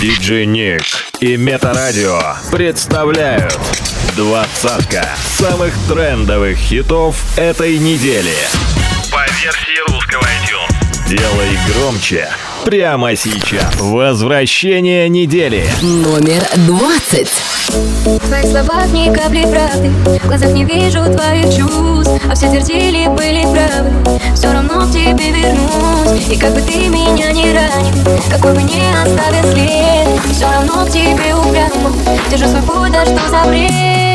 Диджей Ник и Метарадио представляют двадцатка самых трендовых хитов этой недели. По версии русского iTunes. Делай громче. Прямо сейчас. Возвращение недели. Номер двадцать. В твоих словах ни капли правды. В глазах не вижу твоих чувств. А все твердили, были правы. Все равно к тебе вернусь. И как бы ты меня не ранил Какой бы не оставил след Все равно к тебе упрямо Держу свой путь, да что за бред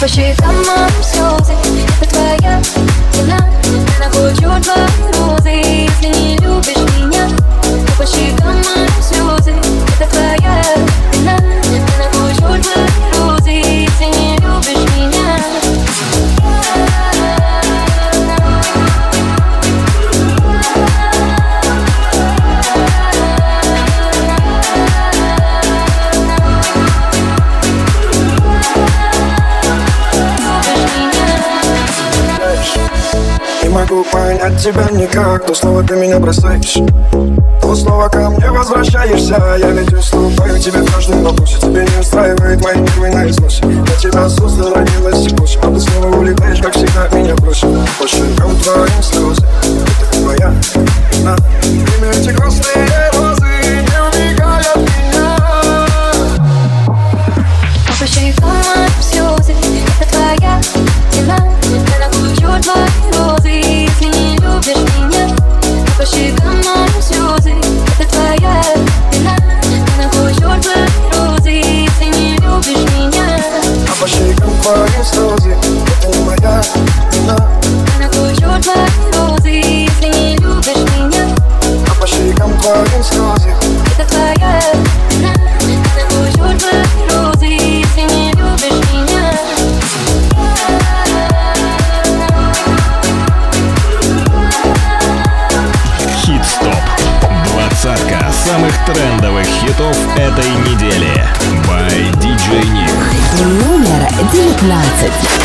по щекам моим слезы Это твоя вина. Я нахочу твои розы Если не любишь меня. А по щекам моим слезы Это твоя вина. Я нахочу твои розы Если не любишь могу понять тебя никак, то снова ты меня бросаешь. То снова ко мне возвращаешься. Я ведь уступаю тебе в каждом вопросе Тебе не устраивает мои нервы наизусть. Я тебя создал, родилась и больше А ты снова улетаешь, как всегда меня бросил По щекам твоим слезы Это твоя вина. Время эти грустные розы Не убегай меня. По щекам моим слезы Это твоя вина. Я нахочу твои розы любишь меня? А по щекам моим слезы. Это твоя вина. Я нахочу твои розы. Если не любишь меня. А по щекам твоим слезы Exit.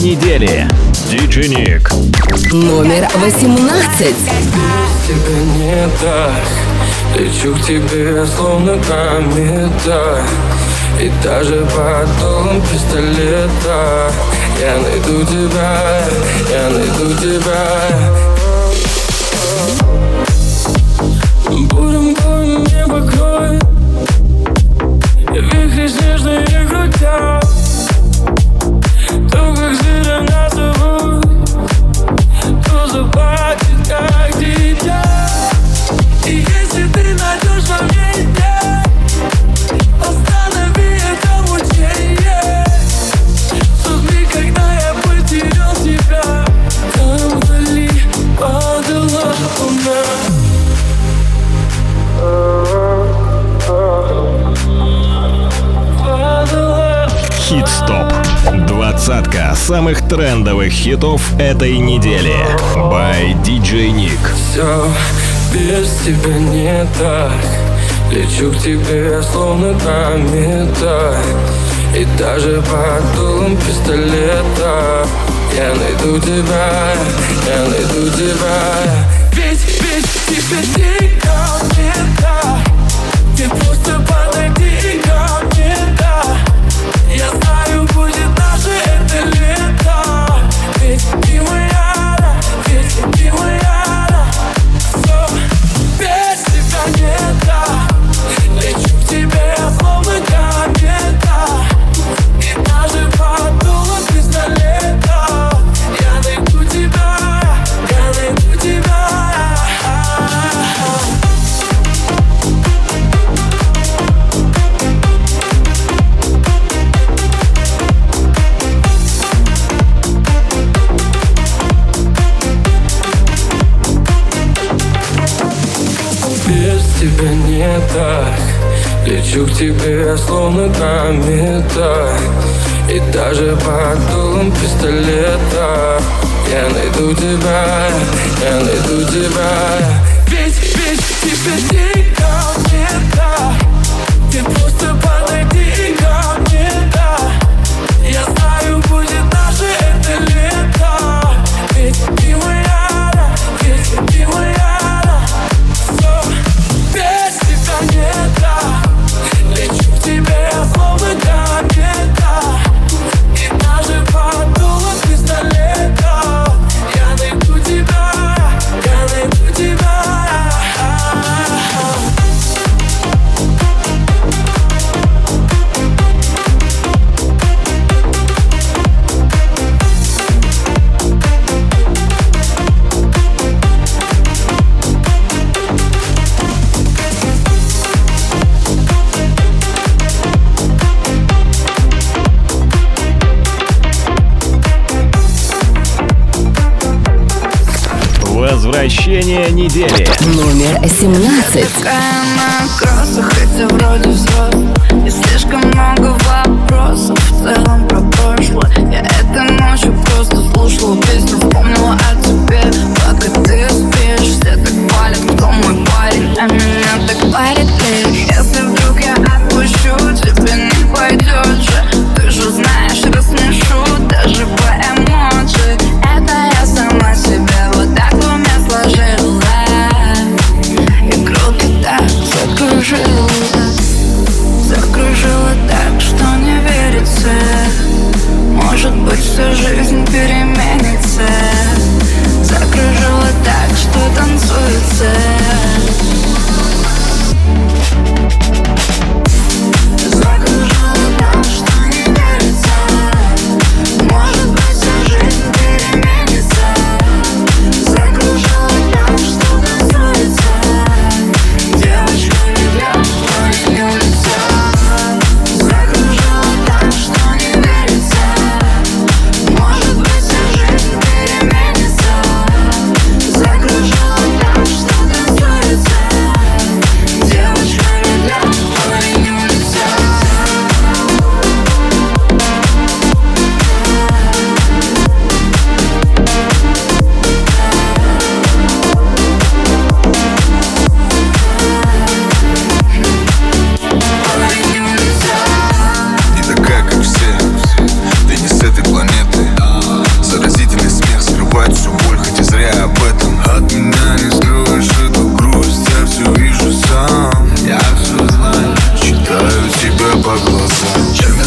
Недели. Диджи Ник. Номер 18. Тебе не так Лечу к тебе, словно комета И даже под дулом пистолета Я найду тебя, я найду тебя самых трендовых хитов этой недели. By DJ Nick. Все без тебя не так. Лечу к тебе, словно комета И даже под дулом пистолета. Я найду тебя, я найду тебя. Ведь, ведь тебе тебе, Возвращение недели. Номер 17. Какая моя краса, хотя вроде взрослая И слишком много вопросов в целом про прошлое Я этой ночью просто слушала песню, вспомнила о тебе Пока ты спишь, все так палят, кто мой парень А меня так парит лишь тебя по глазам.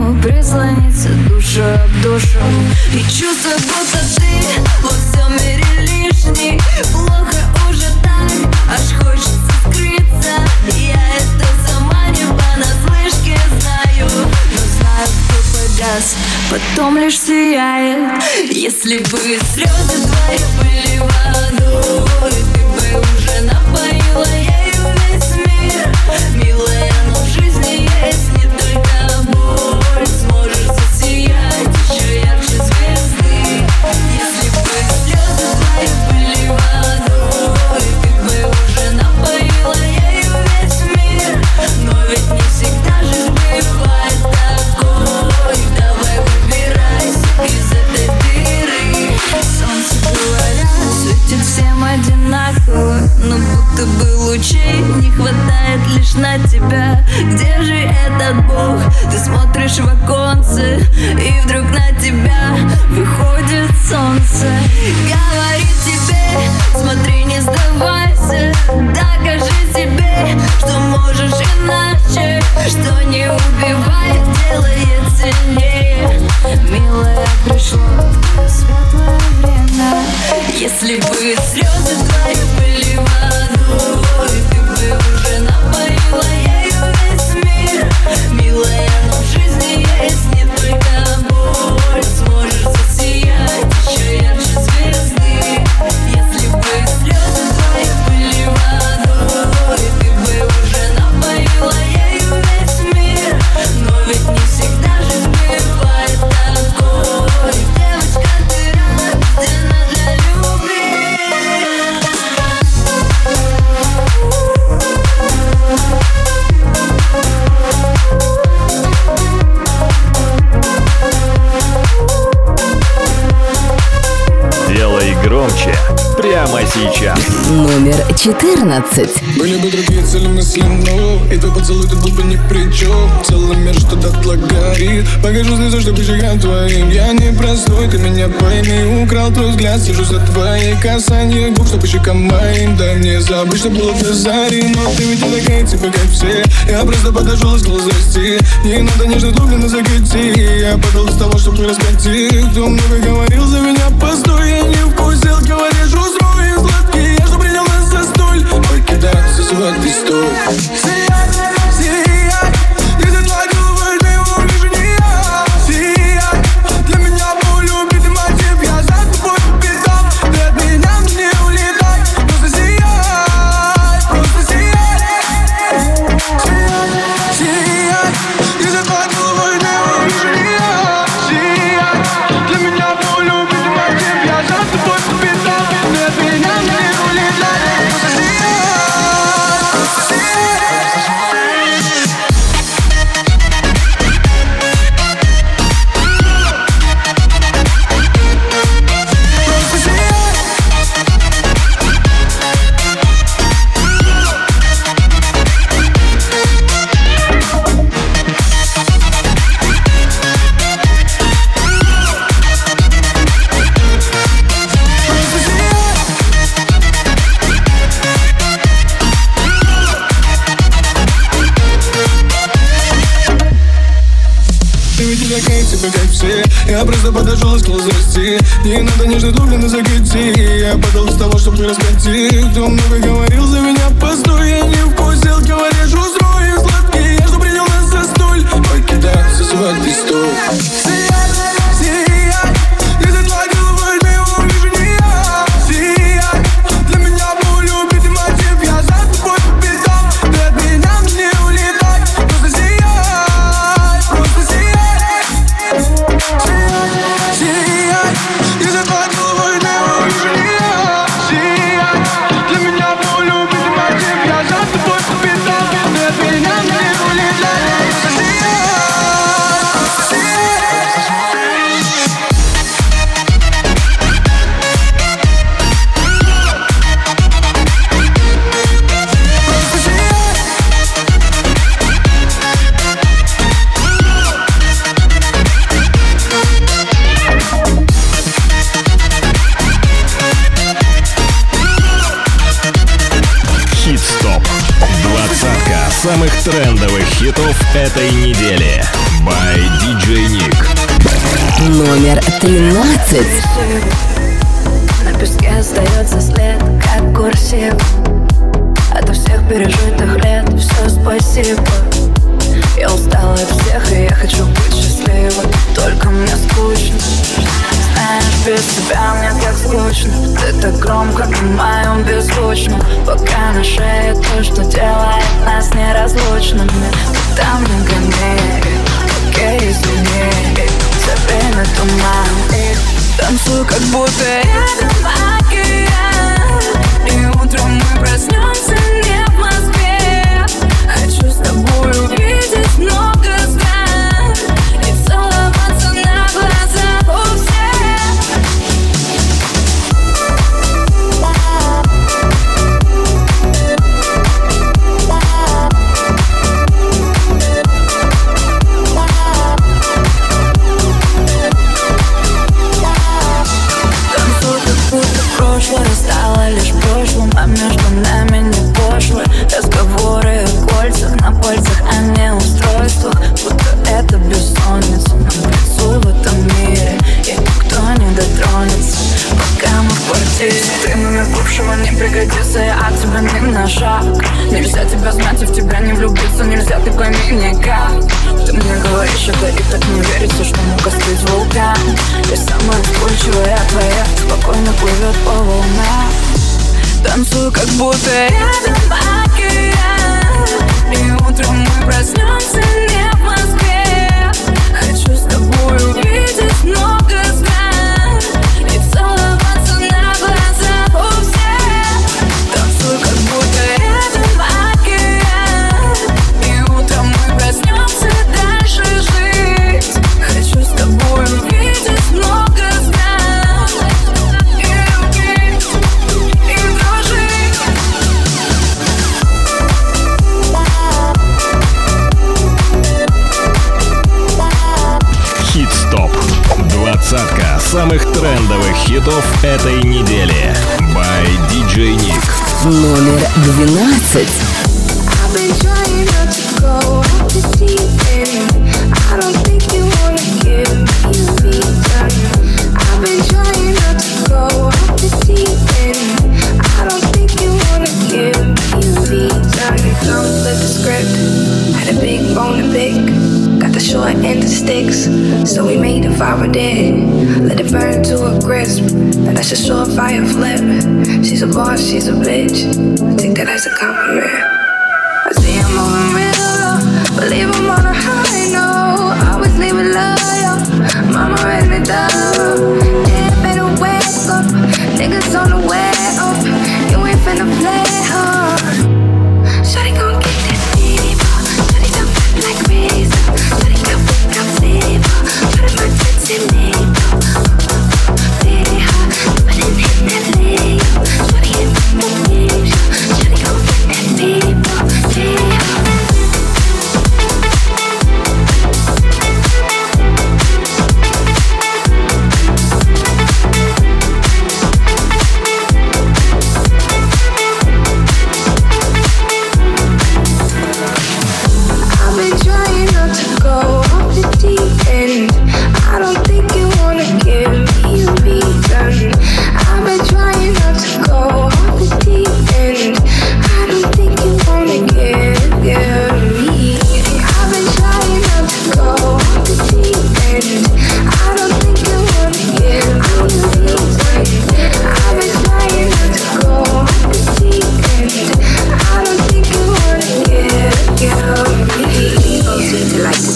мы прислониться душу об душу. И чувство, будто ты во всем мире лишний. Плохо уже так, аж хочется скрыться. Я это сама не понаслышке знаю. Но знаю, кто погас, потом лишь сияет. Если бы слез 14. Были бы другие цели мысли, но И твой поцелуй тут был бы ни при чем Целый мир что дотла горит Покажу слезу, чтобы щекам твоим. Я не простой, ты меня пойми. Украл твой взгляд, сижу за твои касания губ Чтобы щекам моим Дай мне забыть, что было до зари. Но ты ведь не такая, типа как все. Я просто подошел и здрасте Не надо нежно глубины закати Я подал с того, чтобы раскатить. Кто много говорил за меня, постой Я не вкусил, говоришь, ce soit disto. Все Я просто подошел и сказал здрасте Не надо нежно глубины закати. Я подал с того, чтобы раскатить. Кто много говорил за меня, постой Я не вкусил, говоришь, и сладкий. Я что принял нас за столь Ой, кидай, зазывай пистоль трендовых хитов этой недели. By DJ Nick. Номер 13. На песке остается след, как курсив От всех пережитых лет все спасибо Я устала от всех, и я хочу быть счастливой Только мне скучно Знаешь, без тебя мне так скучно. Ты так громко на моем беззвучном Пока на шее то, что делает нас неразлучными. Ты там не гони, окей, извини номер двенадцать. sticks. So we made the fire dead. Let it burn to a crisp. And that's a fire flip. She's a boss, she's a bitch. Think that as a compliment. I see I'm moving real, low, believe I'm on a high. No, always leave a liar. Mama raised me thorough. Yeah, better wake up. Niggas on the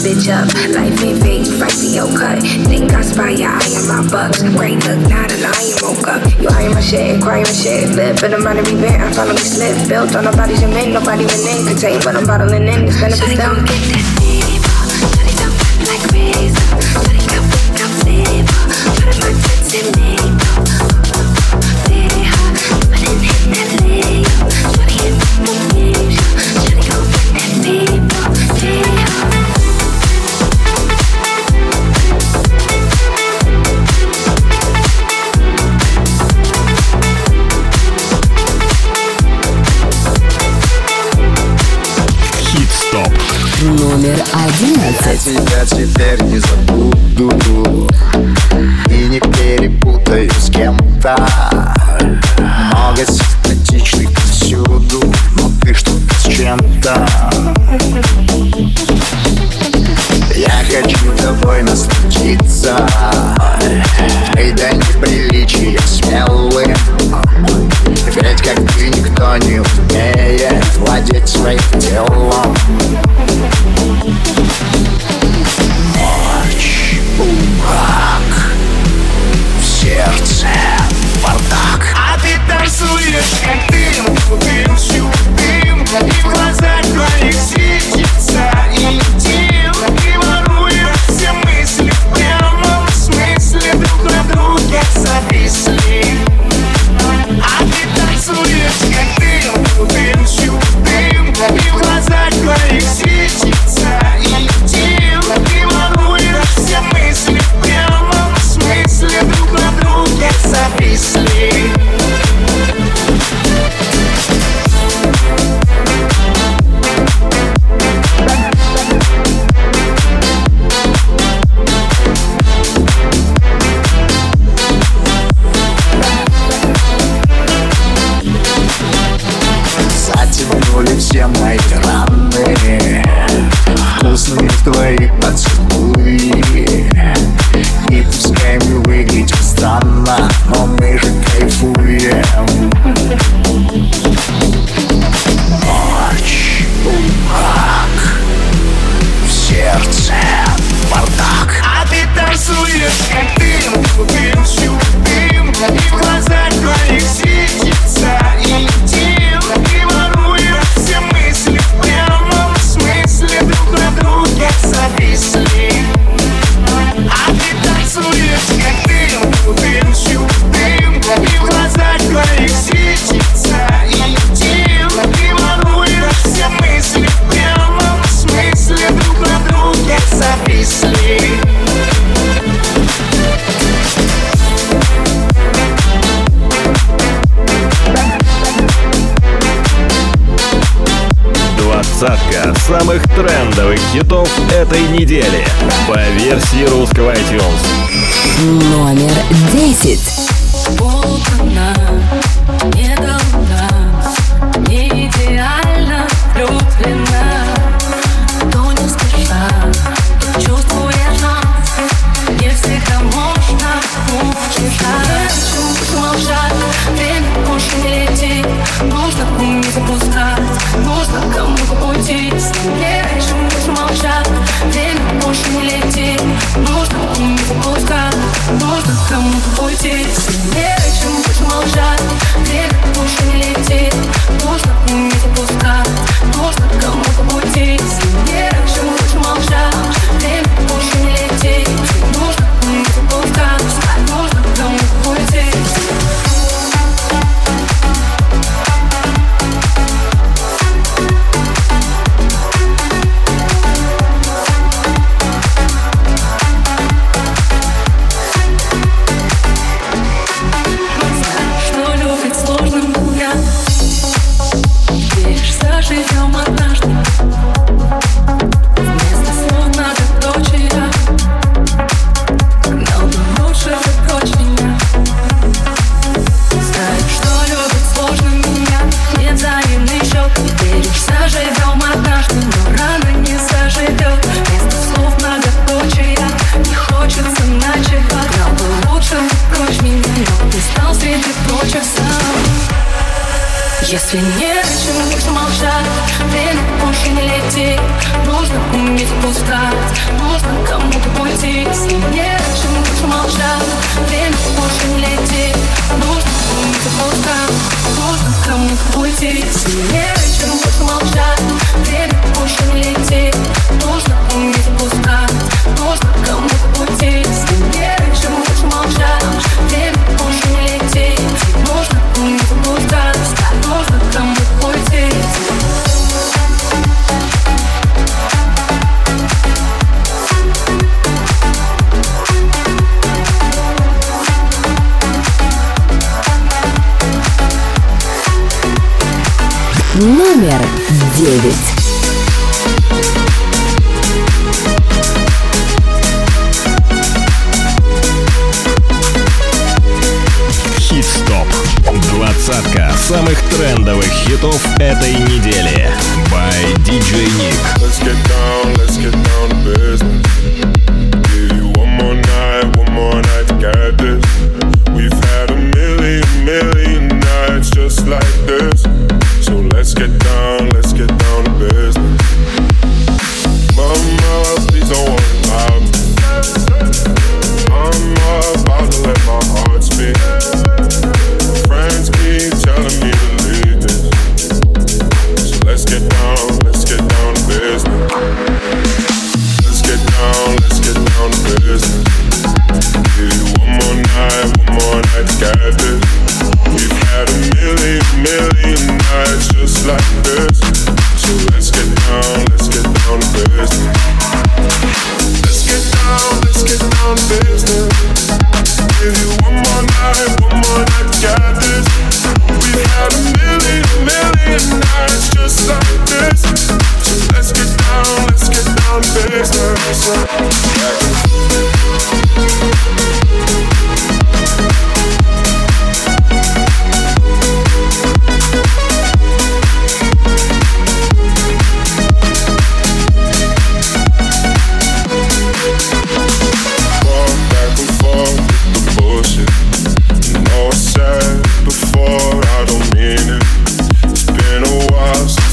bitch up. Life ain't fake, pricey your cut. Think I spy ya, I am my bucks. Great look, not a lion woke up. You eyeing my shit, crying my shit. Live, but I'm out of event, I finally slip. Built on nobody's cement, nobody can in. Contain But I'm bottling in, it's benefit them. Get that. хитов этой недели по версии русского iTunes. Номер 10. Полтона, не должна, не. Нужно кому-то уйти. пусто. Можно кому-то уйти Тебе чем больше молчат Время больше не летит. Нужно уметь отпускать Нужно кому-то уйти Тебе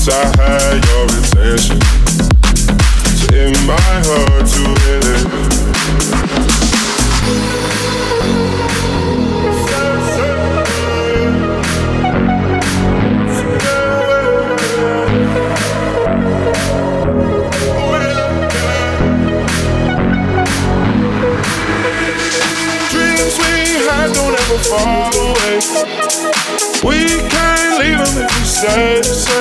Once I had your attention, it's in my heart to it. Away. We can't leave them if we stay the same.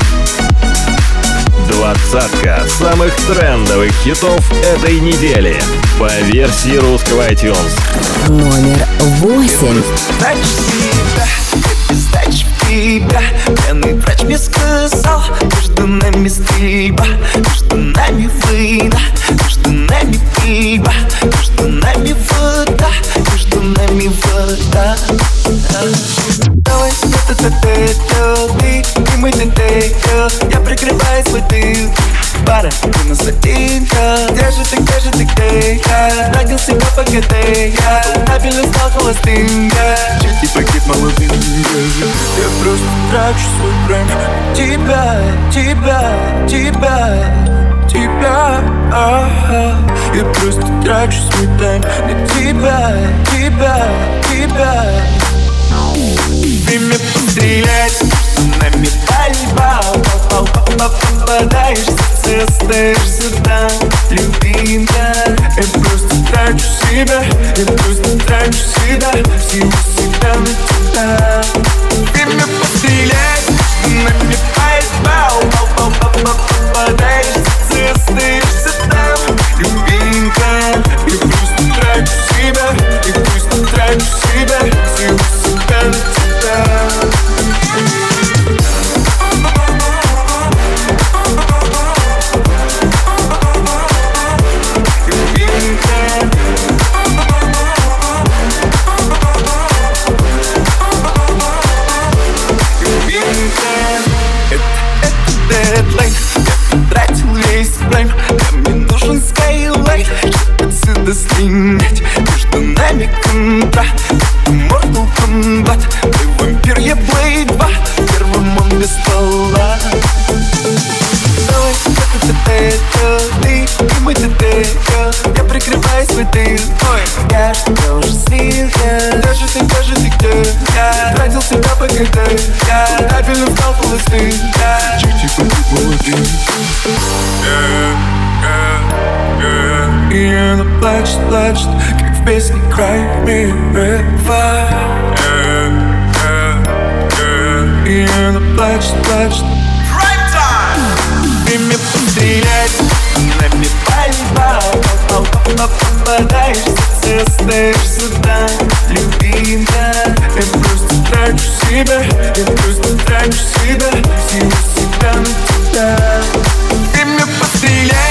Двадцатка самых трендовых хитов этой недели по версии русского iTunes. Номер восемь. Сдачи в тебя Пьяный врач мне сказал Между нами стрельба Между нами война Между нами пиво Между нами вода Между нами вода Давай, это это ты И мы ты Я прикрываю свой тыл Пара, ты на сатинка Где же ты, где же ты, я? Родился на ПГТ Я стабильно стал холостым Я. Чуть не погиб молодым Я просто трачу свой прайм Тебя, тебя, тебя Тебя, ага. Я просто трачу свой тайм На тебя, тебя, тебя. Время пострелять. Нами пальба Попадаешься, ты остаешься там Любимая Я просто трачу себя Я просто трачу себя Всего себя на тебя Время пострелять Нами пальба Попадаешься, ты остаешься там Любимая Я просто трачу себя Я просто трачу себя Всего себя на слинять Между нами контра Это Mortal Kombat Ты вампир, я Blade 2 Первым он без ствола Давай, это это это ты И мы это. Я прикрываю свой тыл Ой, я ж тебя уже слил я Даже ты, даже ты где Я? Тратил себя по КТ. Я стабильно стал холостым Я. Чуть-чуть погиб молодым И она плачет, плачет Как в песне Cry Me River И она плачет, плачет Время пострелять Нами пальба Попадаешься, ты остаешься там Любимая Я просто трачу себя Я просто трачу себя Всего себя на тебя ты остаешься там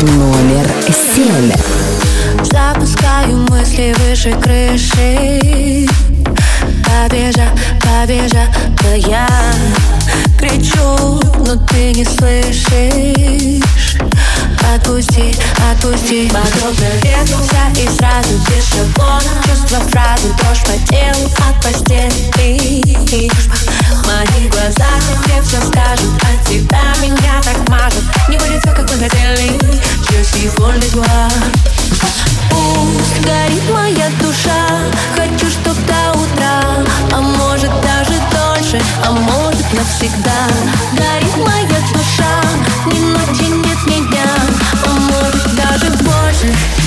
Номер семь. Запускаю мысли выше крыши. Побежа, побежа, да я кричу, но ты не слышишь. Отпусти, отпусти. Подобно вернулся и сразу без шаблона. Чувства фразы, дрожь по телу от постели Мои глаза. Тебе все скажут От тебя меня так мажут. Не будет все, как мы хотели. Je suis легла. Пусть горит моя душа. Хочу, чтоб до утра. А может даже дольше А может навсегда. Горит моя душа. Ни ночи нет ни дня А может даже больше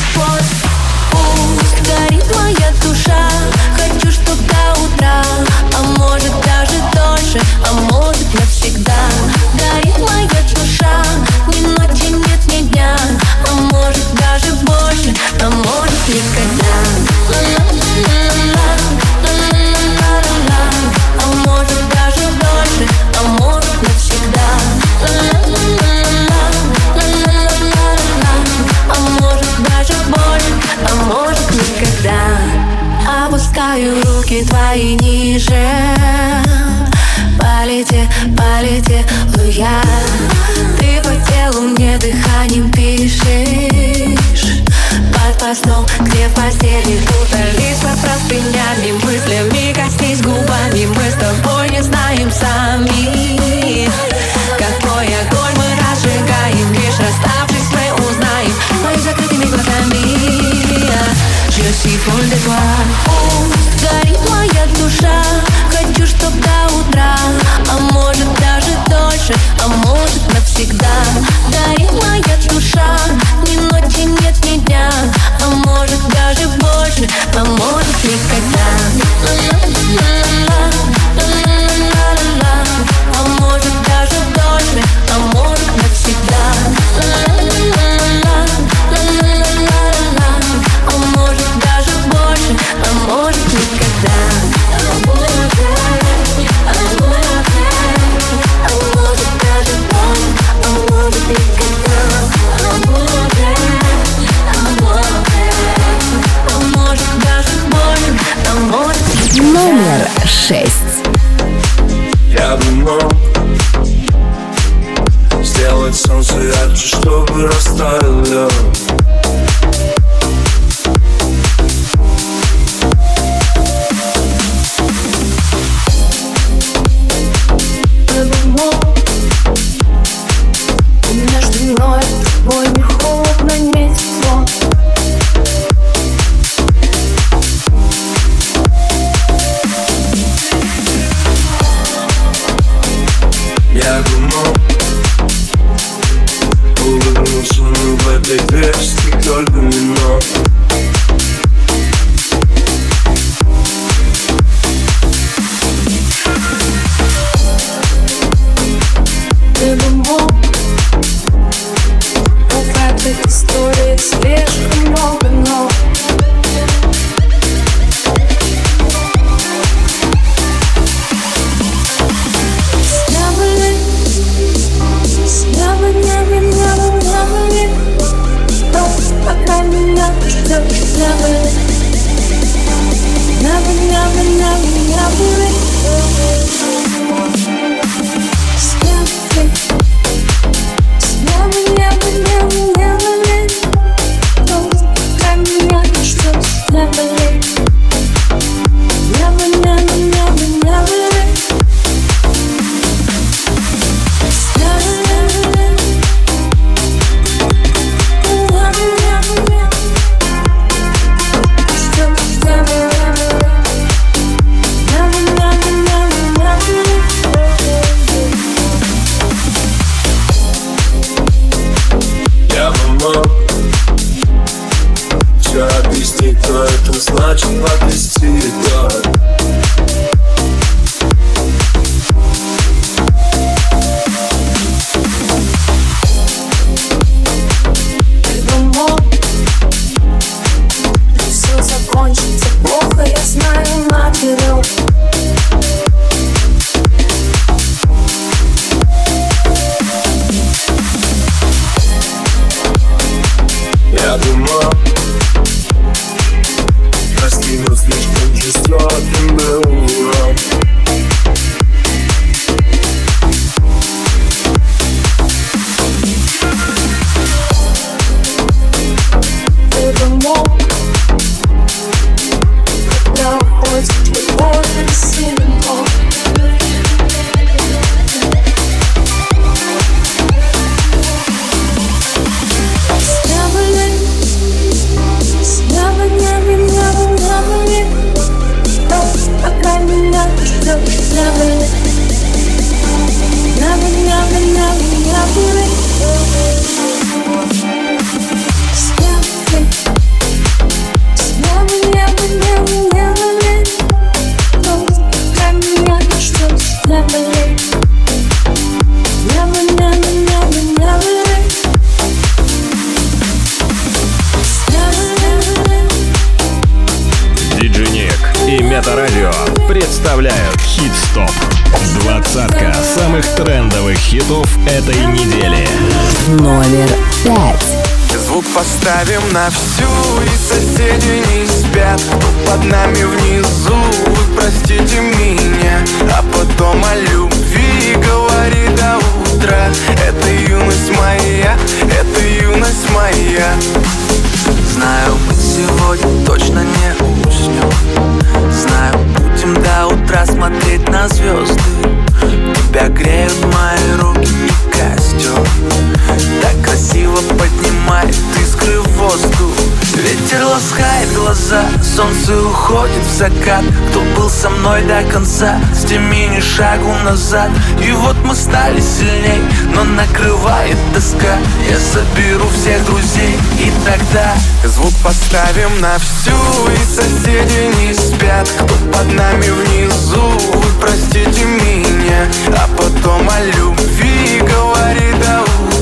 уходит в закат. Кто был со мной до конца, с теми ни шагу назад. И вот мы стали сильней, но накрывает тоска. Я соберу всех друзей и тогда Звук поставим на всю и соседи не спят. Кто под нами внизу, вы простите меня. А потом о любви говори до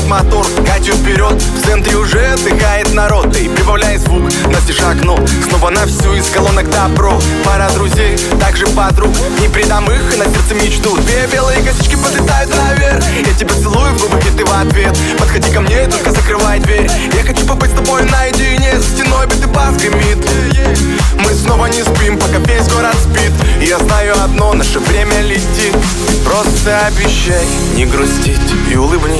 Ревет мотор, катю вперед. В центре уже отдыхает народ И прибавляй звук, настежь окно Снова на всю из колонок добро. Пара друзей, также подруг. Не предам их и на сердце мечту. Две белые косички подлетают наверх. Я тебя целую в губы, и ты в ответ. Подходи ко мне только закрывай дверь. Я хочу побыть с тобой наедине. За стеной битый бас гремит Мы снова не спим, пока весь город спит. Я знаю одно, наше время летит. Просто обещай не грустить и улыбнись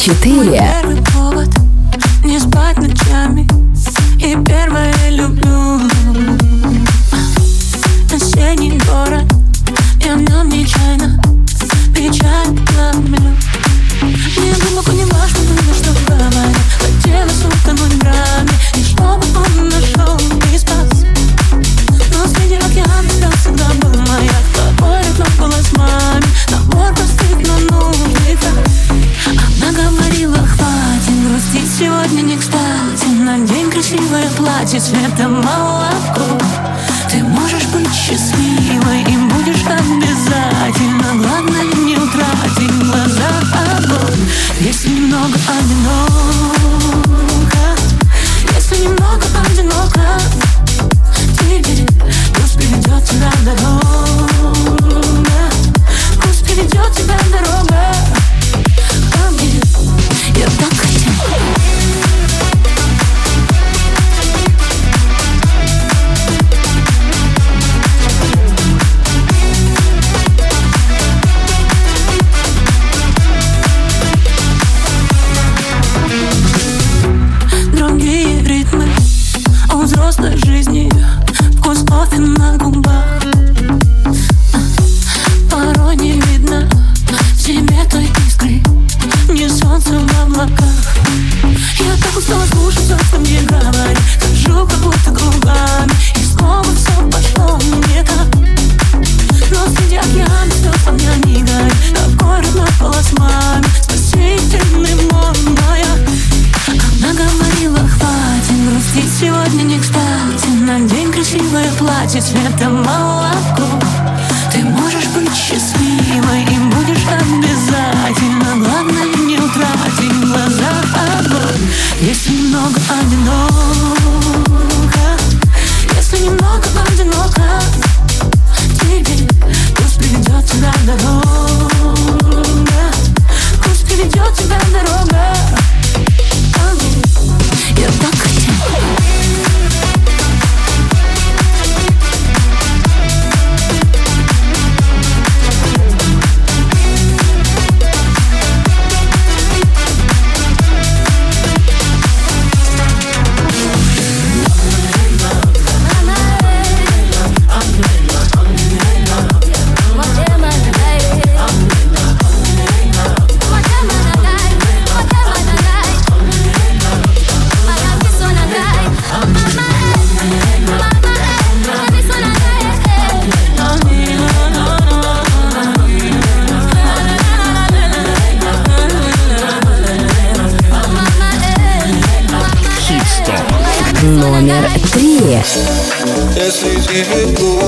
четыре. Повод не спать ночами. И первое люблю. Осенний город Я в нем нечаянно Печаль сегодня не кстати. Надень красивое платье цвета молоко. Ты можешь быть счастливой и будешь обязательно. Главное не утратить глаза. Огонь Если немного одиноко Если тебе будет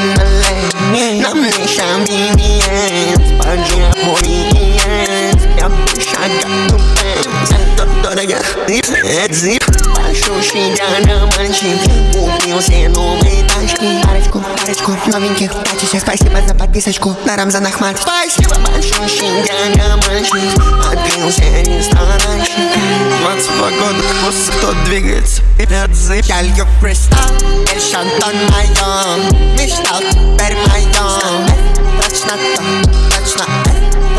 Mandalay Na mexa BBS Pode a bolinhas Minha bucha gato pés Toraga Isso é zip Baixo xinga na manche O meu seno me tasque Para de cor, para de cor, não vem que подписочку на Рамзан Ахмат Спасибо большущий дядя мальчик Открыл все ресторанчик 22 года, просто кто двигается вперед зып Я лью кристалл, эль шантон моем Мечтал теперь моем Точно то, точно,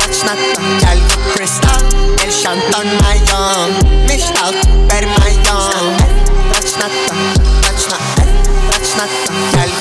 точно то. Я лью кристалл, эль шантон моем Мечтал теперь моем Точно то, точно, точно то. Я лью